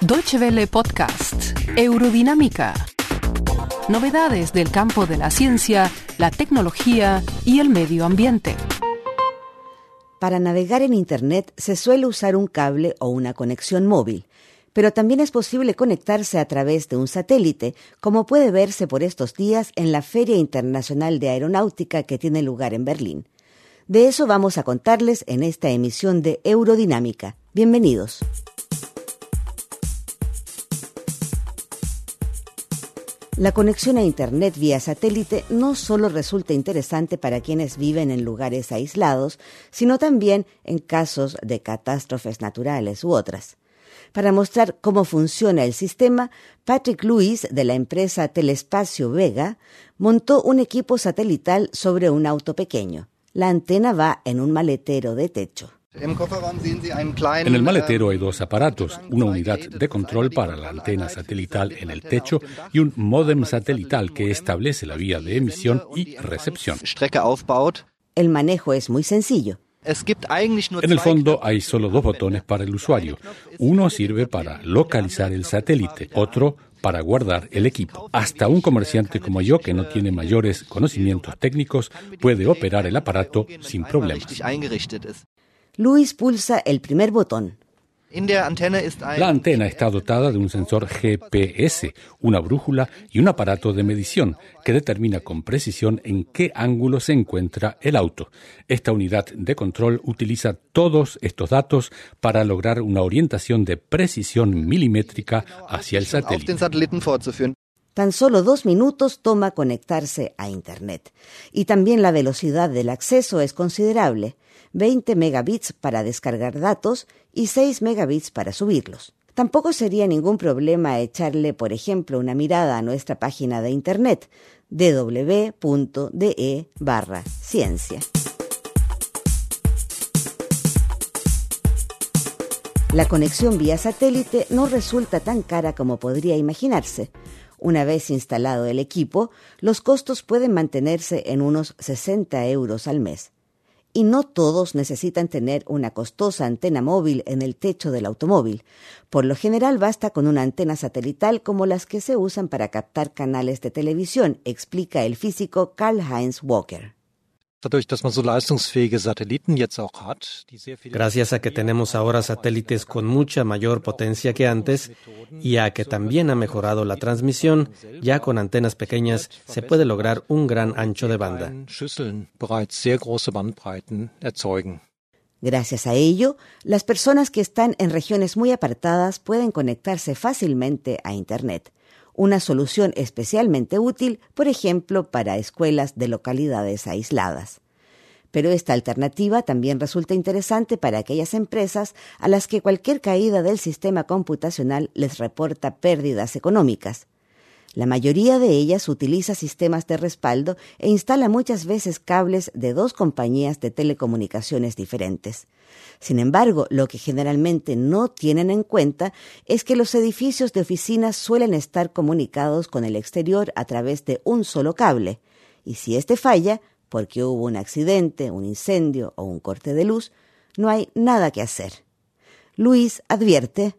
Deutsche Welle Podcast, Eurodinámica. Novedades del campo de la ciencia, la tecnología y el medio ambiente. Para navegar en Internet se suele usar un cable o una conexión móvil, pero también es posible conectarse a través de un satélite, como puede verse por estos días en la Feria Internacional de Aeronáutica que tiene lugar en Berlín. De eso vamos a contarles en esta emisión de Eurodinámica. Bienvenidos. La conexión a Internet vía satélite no solo resulta interesante para quienes viven en lugares aislados, sino también en casos de catástrofes naturales u otras. Para mostrar cómo funciona el sistema, Patrick Lewis, de la empresa Telespacio Vega, montó un equipo satelital sobre un auto pequeño. La antena va en un maletero de techo. En el maletero hay dos aparatos, una unidad de control para la antena satelital en el techo y un módem satelital que establece la vía de emisión y recepción. El manejo es muy sencillo. En el fondo hay solo dos botones para el usuario. Uno sirve para localizar el satélite, otro para guardar el equipo. Hasta un comerciante como yo, que no tiene mayores conocimientos técnicos, puede operar el aparato sin problemas. Luis pulsa el primer botón. La antena está dotada de un sensor GPS, una brújula y un aparato de medición que determina con precisión en qué ángulo se encuentra el auto. Esta unidad de control utiliza todos estos datos para lograr una orientación de precisión milimétrica hacia el satélite. Tan solo dos minutos toma conectarse a Internet. Y también la velocidad del acceso es considerable. 20 megabits para descargar datos y 6 megabits para subirlos. Tampoco sería ningún problema echarle, por ejemplo, una mirada a nuestra página de internet www.de barra ciencia. La conexión vía satélite no resulta tan cara como podría imaginarse. Una vez instalado el equipo, los costos pueden mantenerse en unos 60 euros al mes y no todos necesitan tener una costosa antena móvil en el techo del automóvil. Por lo general basta con una antena satelital como las que se usan para captar canales de televisión, explica el físico Karl Heinz Walker. Gracias a que tenemos ahora satélites con mucha mayor potencia que antes y a que también ha mejorado la transmisión, ya con antenas pequeñas se puede lograr un gran ancho de banda. Gracias a ello, las personas que están en regiones muy apartadas pueden conectarse fácilmente a Internet una solución especialmente útil, por ejemplo, para escuelas de localidades aisladas. Pero esta alternativa también resulta interesante para aquellas empresas a las que cualquier caída del sistema computacional les reporta pérdidas económicas. La mayoría de ellas utiliza sistemas de respaldo e instala muchas veces cables de dos compañías de telecomunicaciones diferentes. Sin embargo, lo que generalmente no tienen en cuenta es que los edificios de oficinas suelen estar comunicados con el exterior a través de un solo cable, y si éste falla, porque hubo un accidente, un incendio o un corte de luz, no hay nada que hacer. Luis advierte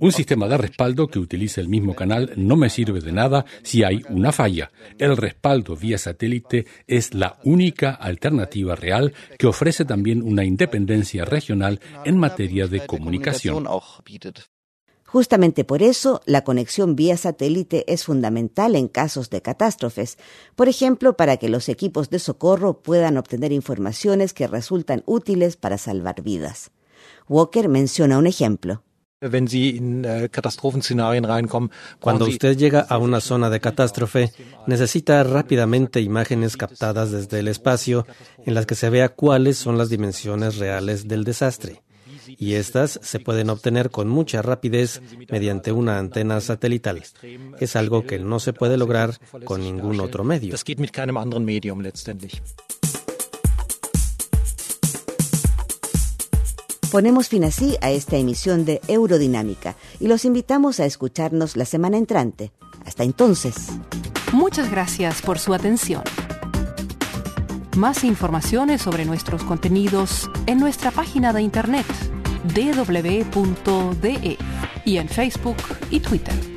un sistema de respaldo que utilice el mismo canal no me sirve de nada si hay una falla. El respaldo vía satélite es la única alternativa real que ofrece también una independencia regional en materia de comunicación. Justamente por eso, la conexión vía satélite es fundamental en casos de catástrofes, por ejemplo, para que los equipos de socorro puedan obtener informaciones que resultan útiles para salvar vidas. Walker menciona un ejemplo. Äh, Cuando usted llega a una zona de catástrofe, necesita rápidamente imágenes captadas desde el espacio en las que se vea cuáles son las dimensiones reales del desastre. Y estas se pueden obtener con mucha rapidez mediante una antena satelital. Es algo que no se puede lograr con ningún otro medio. Ponemos fin así a esta emisión de Eurodinámica y los invitamos a escucharnos la semana entrante. Hasta entonces. Muchas gracias por su atención. Más informaciones sobre nuestros contenidos en nuestra página de internet dw.de y en Facebook y Twitter.